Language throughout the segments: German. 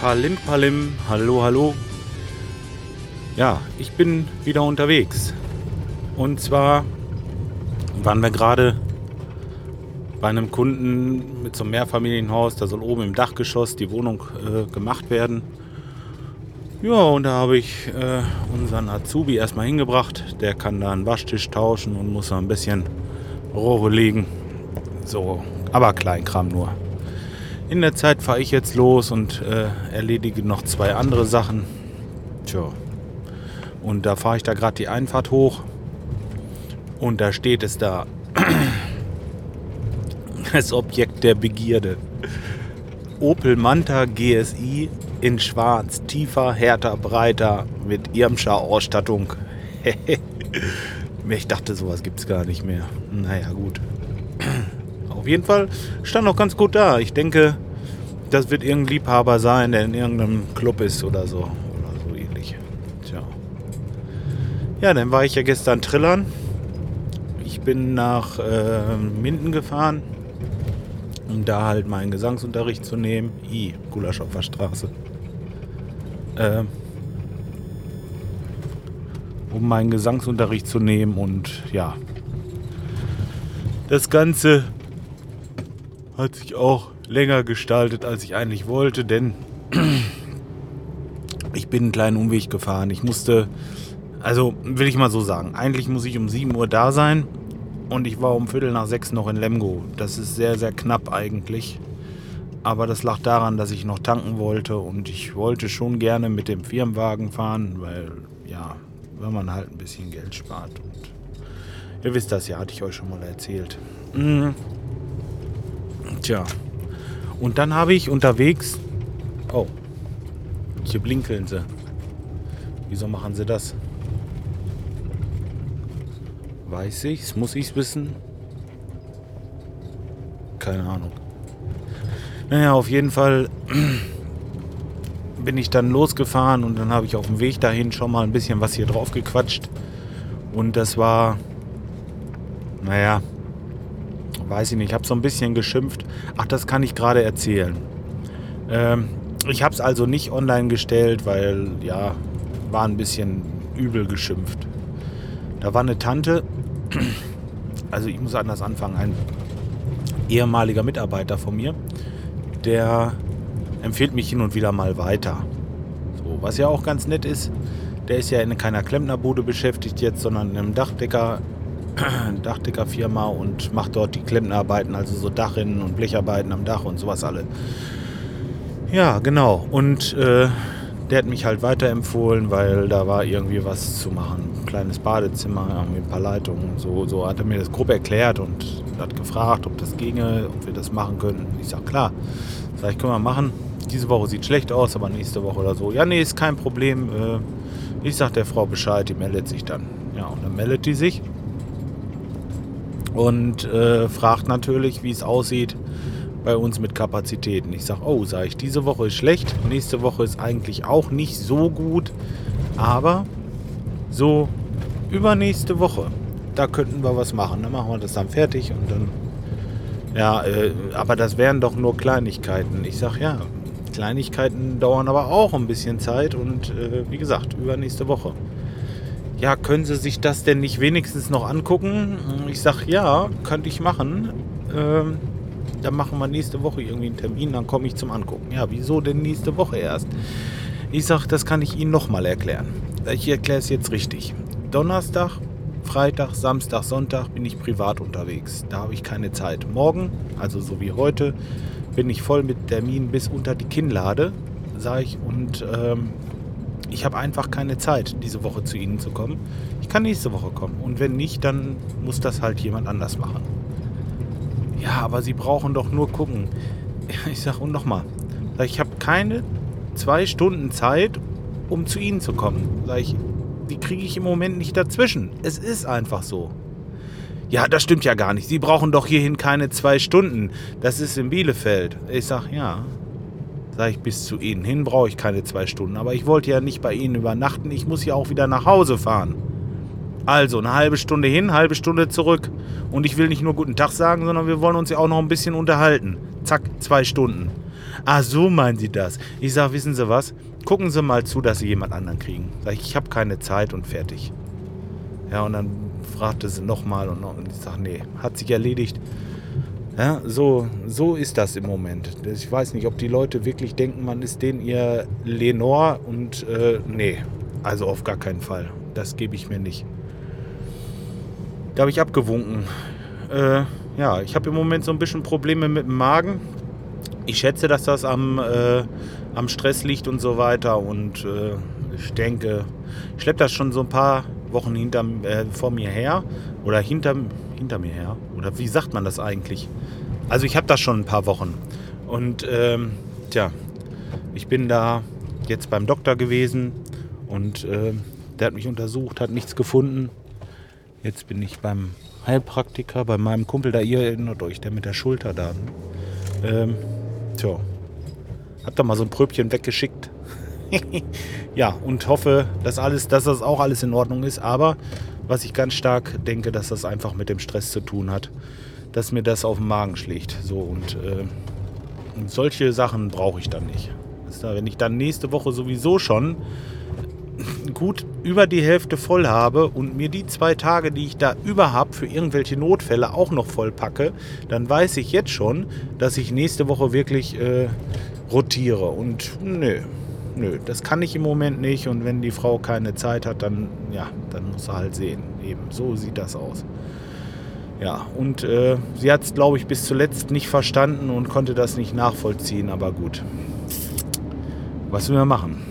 Palim Palim, hallo, hallo. Ja, ich bin wieder unterwegs. Und zwar waren wir gerade bei einem Kunden mit so einem Mehrfamilienhaus. Da soll oben im Dachgeschoss die Wohnung äh, gemacht werden. Ja, und da habe ich äh, unseren Azubi erstmal hingebracht. Der kann da einen Waschtisch tauschen und muss da ein bisschen Rohre legen. So, aber Kleinkram nur. In der Zeit fahre ich jetzt los und äh, erledige noch zwei andere Sachen. Tja. Und da fahre ich da gerade die Einfahrt hoch. Und da steht es da. Das Objekt der Begierde. Opel Manta GSI in schwarz, tiefer, härter, breiter, mit Irmscher Ausstattung. ich dachte, sowas gibt es gar nicht mehr. Naja, gut. Auf jeden Fall stand auch ganz gut da. Ich denke, das wird irgendein Liebhaber sein, der in irgendeinem Club ist oder so. Oder so ähnlich. Tja. Ja, dann war ich ja gestern trillern. Ich bin nach äh, Minden gefahren, um da halt meinen Gesangsunterricht zu nehmen. I, Gulaschopfer Straße. Ähm, um meinen Gesangsunterricht zu nehmen und ja. Das Ganze hat sich auch länger gestaltet, als ich eigentlich wollte, denn ich bin einen kleinen Umweg gefahren. Ich musste, also will ich mal so sagen, eigentlich muss ich um 7 Uhr da sein und ich war um Viertel nach sechs noch in Lemgo. Das ist sehr, sehr knapp eigentlich. Aber das lag daran, dass ich noch tanken wollte und ich wollte schon gerne mit dem Firmenwagen fahren, weil ja, wenn man halt ein bisschen Geld spart. Und ihr wisst das ja, hatte ich euch schon mal erzählt. Mhm. Tja. Und dann habe ich unterwegs. Oh. Hier blinkeln sie. Wieso machen sie das? Weiß ich's? Muss ich's wissen? Keine Ahnung. Naja, auf jeden Fall bin ich dann losgefahren und dann habe ich auf dem Weg dahin schon mal ein bisschen was hier drauf gequatscht. Und das war, naja, weiß ich nicht, ich habe so ein bisschen geschimpft. Ach, das kann ich gerade erzählen. Ähm, ich habe es also nicht online gestellt, weil, ja, war ein bisschen übel geschimpft. Da war eine Tante, also ich muss anders anfangen, ein ehemaliger Mitarbeiter von mir, der empfiehlt mich hin und wieder mal weiter. So, was ja auch ganz nett ist, der ist ja in keiner Klempnerbude beschäftigt jetzt, sondern in einem Dachdecker, Dachdeckerfirma und macht dort die Klempnerarbeiten, also so Dachrinnen und Blecharbeiten am Dach und sowas alle. Ja, genau. Und äh, der hat mich halt weiterempfohlen, weil da war irgendwie was zu machen. Ein kleines Badezimmer, irgendwie ein paar Leitungen. So, so hat er mir das grob erklärt und hat gefragt, ob das ginge, ob wir das machen können. Ich sag klar. Ich, können wir machen. Diese Woche sieht schlecht aus, aber nächste Woche oder so. Ja, nee, ist kein Problem. Äh, ich sag der Frau Bescheid, die meldet sich dann. Ja, und dann meldet die sich und äh, fragt natürlich, wie es aussieht bei uns mit Kapazitäten. Ich sage, oh, sage ich, diese Woche ist schlecht, nächste Woche ist eigentlich auch nicht so gut, aber so übernächste Woche, da könnten wir was machen. Dann machen wir das dann fertig und dann, ja, äh, aber das wären doch nur Kleinigkeiten. Ich sage, ja, Kleinigkeiten dauern aber auch ein bisschen Zeit und äh, wie gesagt, übernächste Woche. Ja, können Sie sich das denn nicht wenigstens noch angucken? Ich sage, ja, könnte ich machen. Ähm, dann machen wir nächste Woche irgendwie einen Termin, dann komme ich zum Angucken. Ja, wieso denn nächste Woche erst? Ich sage, das kann ich Ihnen nochmal erklären. Ich erkläre es jetzt richtig. Donnerstag, Freitag, Samstag, Sonntag bin ich privat unterwegs. Da habe ich keine Zeit. Morgen, also so wie heute, bin ich voll mit Terminen bis unter die Kinnlade, sage ich. Und ähm, ich habe einfach keine Zeit, diese Woche zu Ihnen zu kommen. Ich kann nächste Woche kommen. Und wenn nicht, dann muss das halt jemand anders machen. Ja, aber Sie brauchen doch nur gucken. Ich sage, und nochmal, ich habe keine zwei Stunden Zeit, um zu Ihnen zu kommen. Sag ich, die kriege ich im Moment nicht dazwischen. Es ist einfach so. Ja, das stimmt ja gar nicht. Sie brauchen doch hierhin keine zwei Stunden. Das ist in Bielefeld. Ich sage, ja. Sag ich, bis zu Ihnen hin brauche ich keine zwei Stunden. Aber ich wollte ja nicht bei Ihnen übernachten. Ich muss ja auch wieder nach Hause fahren. Also eine halbe Stunde hin, halbe Stunde zurück. Und ich will nicht nur guten Tag sagen, sondern wir wollen uns ja auch noch ein bisschen unterhalten. Zack, zwei Stunden. Ah, so meinen Sie das. Ich sage, wissen Sie was? Gucken Sie mal zu, dass Sie jemand anderen kriegen. Sag ich, ich habe keine Zeit und fertig. Ja, und dann fragte sie nochmal und, noch, und ich sage, nee, hat sich erledigt. Ja, so, so ist das im Moment. Ich weiß nicht, ob die Leute wirklich denken, man ist denen ihr Lenore und äh, nee, also auf gar keinen Fall. Das gebe ich mir nicht. Da habe ich abgewunken. Äh, ja, ich habe im Moment so ein bisschen Probleme mit dem Magen. Ich schätze, dass das am, äh, am Stress liegt und so weiter. Und äh, ich denke, ich schleppe das schon so ein paar Wochen hinter, äh, vor mir her. Oder hinter, hinter mir her. Oder wie sagt man das eigentlich? Also ich habe das schon ein paar Wochen. Und ähm, tja, ich bin da jetzt beim Doktor gewesen und äh, der hat mich untersucht, hat nichts gefunden. Jetzt bin ich beim Heilpraktiker, bei meinem Kumpel da, ihr erinnert euch, der mit der Schulter da. Ähm, tja, hab da mal so ein Pröbchen weggeschickt. ja, und hoffe, dass alles, dass das auch alles in Ordnung ist. Aber was ich ganz stark denke, dass das einfach mit dem Stress zu tun hat, dass mir das auf den Magen schlägt. So und, äh, solche Sachen brauche ich dann nicht. wenn ich dann nächste Woche sowieso schon gut über die Hälfte voll habe und mir die zwei Tage, die ich da über habe, für irgendwelche Notfälle auch noch voll packe, dann weiß ich jetzt schon, dass ich nächste Woche wirklich äh, rotiere. Und nö, nö, das kann ich im Moment nicht. Und wenn die Frau keine Zeit hat, dann, ja, dann muss sie halt sehen. Eben, so sieht das aus. Ja, und äh, sie hat es, glaube ich, bis zuletzt nicht verstanden und konnte das nicht nachvollziehen, aber gut. Was will man machen?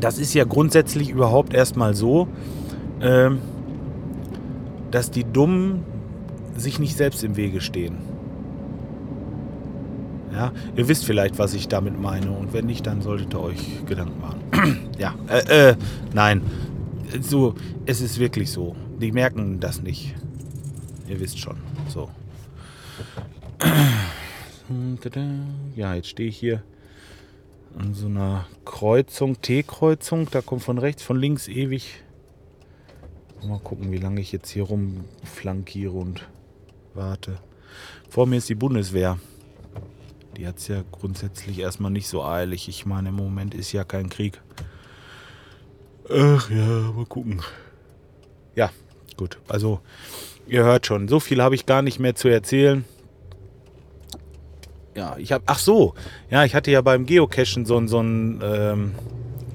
Das ist ja grundsätzlich überhaupt erstmal so, äh, dass die Dummen sich nicht selbst im Wege stehen. Ja, ihr wisst vielleicht, was ich damit meine. Und wenn nicht, dann solltet ihr euch Gedanken machen. ja, äh, äh, nein. So, es ist wirklich so. Die merken das nicht. Ihr wisst schon. So. Ja, jetzt stehe ich hier an so einer Kreuzung, T-Kreuzung. Da kommt von rechts, von links ewig. Mal gucken, wie lange ich jetzt hier rumflankiere und warte. Vor mir ist die Bundeswehr. Die hat es ja grundsätzlich erstmal nicht so eilig. Ich meine, im Moment ist ja kein Krieg. Ach ja, mal gucken. Ja, gut. Also, ihr hört schon, so viel habe ich gar nicht mehr zu erzählen. Ja, ich habe. Ach so, ja, ich hatte ja beim Geocachen so, so einen ähm,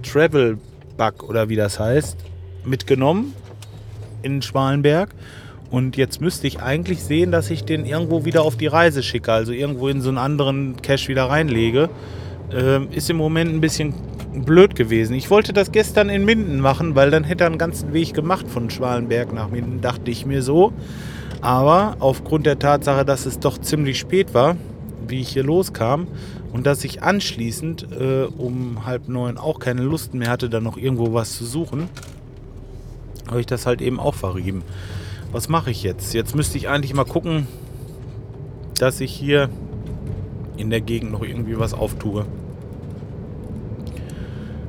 Travel-Bug oder wie das heißt, mitgenommen in Schwalenberg. Und jetzt müsste ich eigentlich sehen, dass ich den irgendwo wieder auf die Reise schicke, also irgendwo in so einen anderen Cache wieder reinlege. Ähm, ist im Moment ein bisschen blöd gewesen. Ich wollte das gestern in Minden machen, weil dann hätte er einen ganzen Weg gemacht von Schwalenberg nach Minden, dachte ich mir so. Aber aufgrund der Tatsache, dass es doch ziemlich spät war, wie ich hier loskam und dass ich anschließend äh, um halb neun auch keine Lust mehr hatte, dann noch irgendwo was zu suchen, habe ich das halt eben auch verrieben was mache ich jetzt? Jetzt müsste ich eigentlich mal gucken, dass ich hier in der Gegend noch irgendwie was auftue.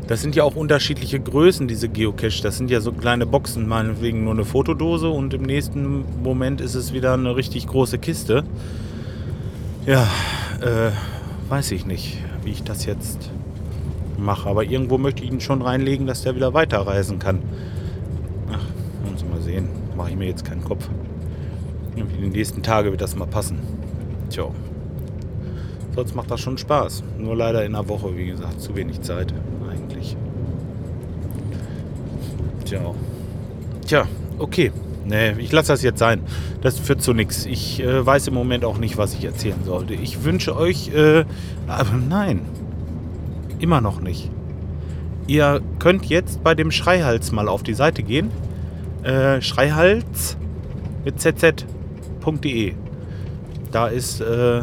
Das sind ja auch unterschiedliche Größen, diese Geocache. Das sind ja so kleine Boxen, meinetwegen nur eine Fotodose und im nächsten Moment ist es wieder eine richtig große Kiste. Ja, äh, weiß ich nicht, wie ich das jetzt mache. Aber irgendwo möchte ich ihn schon reinlegen, dass der wieder weiterreisen kann. Ach, muss mal sehen mache ich mir jetzt keinen Kopf. In den nächsten Tagen wird das mal passen. Tja. Sonst macht das schon Spaß. Nur leider in einer Woche, wie gesagt, zu wenig Zeit eigentlich. Tja. Tja, okay. Nee, ich lasse das jetzt sein. Das führt zu nichts. Ich äh, weiß im Moment auch nicht, was ich erzählen sollte. Ich wünsche euch, äh, aber nein, immer noch nicht. Ihr könnt jetzt bei dem Schreihals mal auf die Seite gehen äh, Schreihals mit zz.de. Da ist, äh,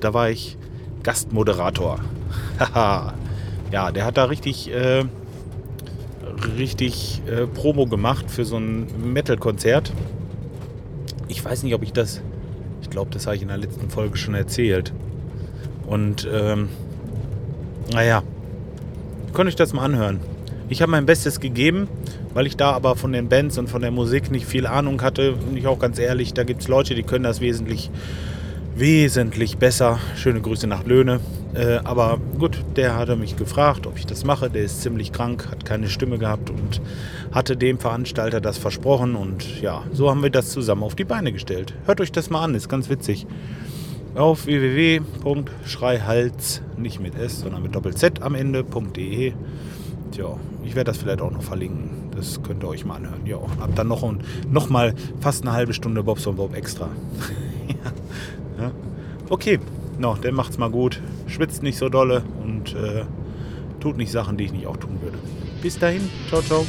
da war ich Gastmoderator. Haha. ja, der hat da richtig, äh, richtig äh, Promo gemacht für so ein Metal-Konzert. Ich weiß nicht, ob ich das, ich glaube, das habe ich in der letzten Folge schon erzählt. Und, ähm, naja, könnt euch das mal anhören. Ich habe mein Bestes gegeben, weil ich da aber von den Bands und von der Musik nicht viel Ahnung hatte. Und ich auch ganz ehrlich, da gibt es Leute, die können das wesentlich, wesentlich besser. Schöne Grüße nach Löhne. Äh, aber gut, der hatte mich gefragt, ob ich das mache. Der ist ziemlich krank, hat keine Stimme gehabt und hatte dem Veranstalter das versprochen. Und ja, so haben wir das zusammen auf die Beine gestellt. Hört euch das mal an, ist ganz witzig. Auf www.schreihals, nicht mit S, sondern mit Doppel-Z am Ende.de. Tja, ich werde das vielleicht auch noch verlinken. Das könnt ihr euch mal anhören. Ja, hab dann noch, noch mal fast eine halbe Stunde Bobs und Bob extra. ja. Okay, no, dann macht's mal gut. Schwitzt nicht so dolle und äh, tut nicht Sachen, die ich nicht auch tun würde. Bis dahin, ciao, ciao.